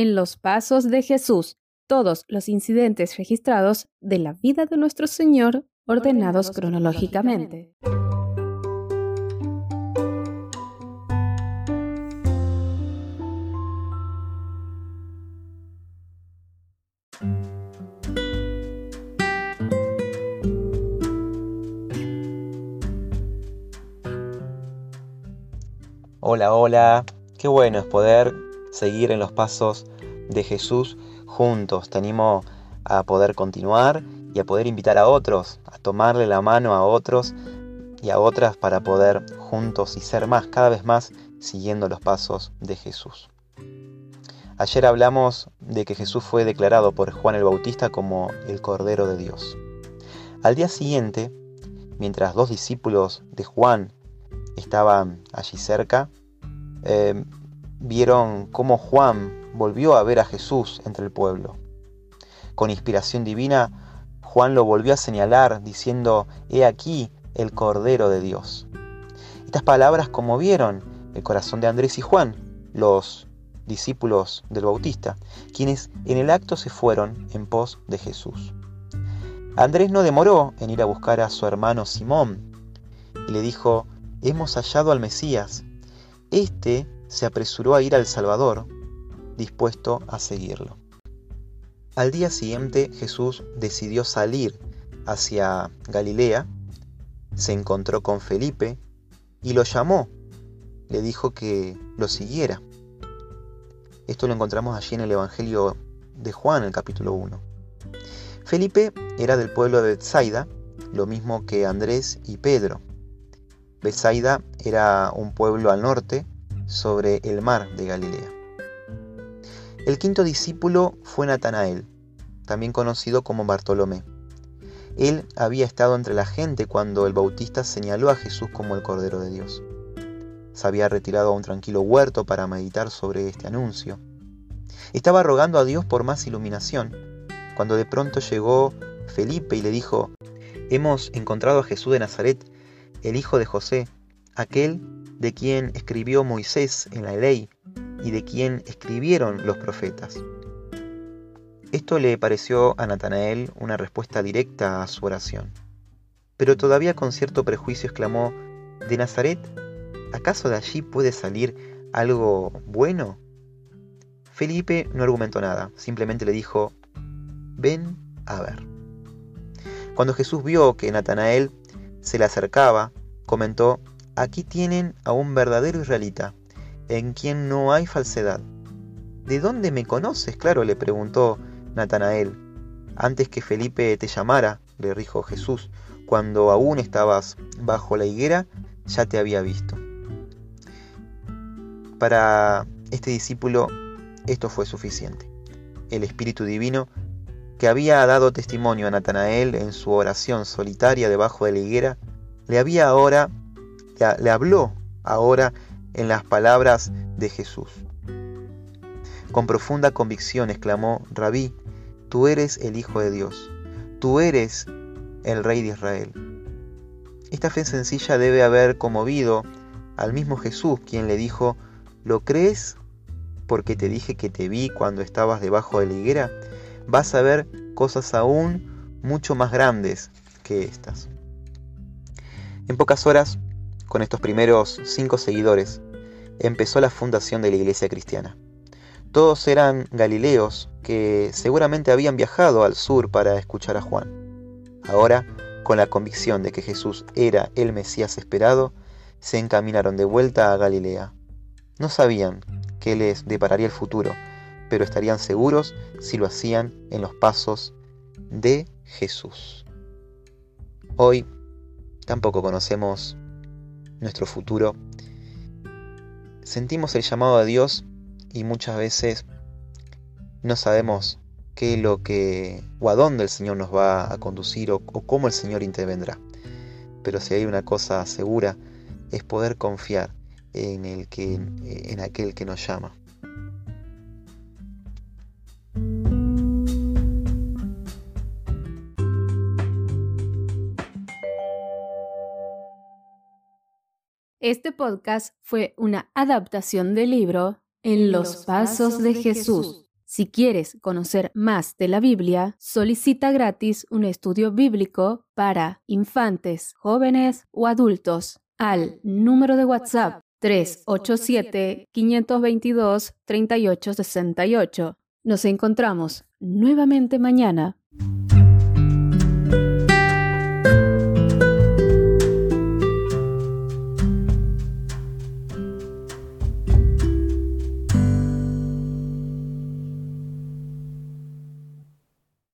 En los pasos de Jesús, todos los incidentes registrados de la vida de nuestro Señor ordenados cronológicamente. Hola, hola, qué bueno es poder seguir en los pasos de Jesús juntos. Te animo a poder continuar y a poder invitar a otros, a tomarle la mano a otros y a otras para poder juntos y ser más, cada vez más, siguiendo los pasos de Jesús. Ayer hablamos de que Jesús fue declarado por Juan el Bautista como el Cordero de Dios. Al día siguiente, mientras dos discípulos de Juan estaban allí cerca, eh, vieron cómo Juan volvió a ver a Jesús entre el pueblo. Con inspiración divina, Juan lo volvió a señalar diciendo, He aquí el Cordero de Dios. Estas palabras conmovieron el corazón de Andrés y Juan, los discípulos del Bautista, quienes en el acto se fueron en pos de Jesús. Andrés no demoró en ir a buscar a su hermano Simón y le dijo, hemos hallado al Mesías. Este se apresuró a ir al Salvador, dispuesto a seguirlo. Al día siguiente Jesús decidió salir hacia Galilea, se encontró con Felipe y lo llamó, le dijo que lo siguiera. Esto lo encontramos allí en el Evangelio de Juan, el capítulo 1. Felipe era del pueblo de Bethsaida, lo mismo que Andrés y Pedro. Bethsaida era un pueblo al norte sobre el mar de Galilea. El quinto discípulo fue Natanael, también conocido como Bartolomé. Él había estado entre la gente cuando el bautista señaló a Jesús como el Cordero de Dios. Se había retirado a un tranquilo huerto para meditar sobre este anuncio. Estaba rogando a Dios por más iluminación, cuando de pronto llegó Felipe y le dijo, Hemos encontrado a Jesús de Nazaret, el hijo de José, aquel de quien escribió Moisés en la ley y de quien escribieron los profetas. Esto le pareció a Natanael una respuesta directa a su oración. Pero todavía con cierto prejuicio exclamó, ¿De Nazaret? ¿Acaso de allí puede salir algo bueno? Felipe no argumentó nada, simplemente le dijo, ven a ver. Cuando Jesús vio que Natanael se le acercaba, comentó, aquí tienen a un verdadero israelita, en quien no hay falsedad. ¿De dónde me conoces? Claro, le preguntó Natanael. Antes que Felipe te llamara, le dijo Jesús, cuando aún estabas bajo la higuera, ya te había visto. Para este discípulo esto fue suficiente. El Espíritu Divino que había dado testimonio a Natanael en su oración solitaria debajo de la higuera, le había ahora, le habló ahora en las palabras de Jesús. Con profunda convicción exclamó, Rabí, tú eres el Hijo de Dios, tú eres el Rey de Israel. Esta fe sencilla debe haber conmovido al mismo Jesús, quien le dijo, ¿lo crees porque te dije que te vi cuando estabas debajo de la higuera? Vas a ver cosas aún mucho más grandes que estas. En pocas horas, con estos primeros cinco seguidores, empezó la fundación de la iglesia cristiana. Todos eran galileos que seguramente habían viajado al sur para escuchar a Juan. Ahora, con la convicción de que Jesús era el Mesías esperado, se encaminaron de vuelta a Galilea. No sabían qué les depararía el futuro, pero estarían seguros si lo hacían en los pasos de Jesús. Hoy tampoco conocemos nuestro futuro. Sentimos el llamado a Dios y muchas veces no sabemos qué es lo que o a dónde el Señor nos va a conducir o, o cómo el Señor intervendrá. Pero si hay una cosa segura es poder confiar en el que en aquel que nos llama. Este podcast fue una adaptación del libro En los Pasos de Jesús. Si quieres conocer más de la Biblia, solicita gratis un estudio bíblico para infantes, jóvenes o adultos al número de WhatsApp 387-522-3868. Nos encontramos nuevamente mañana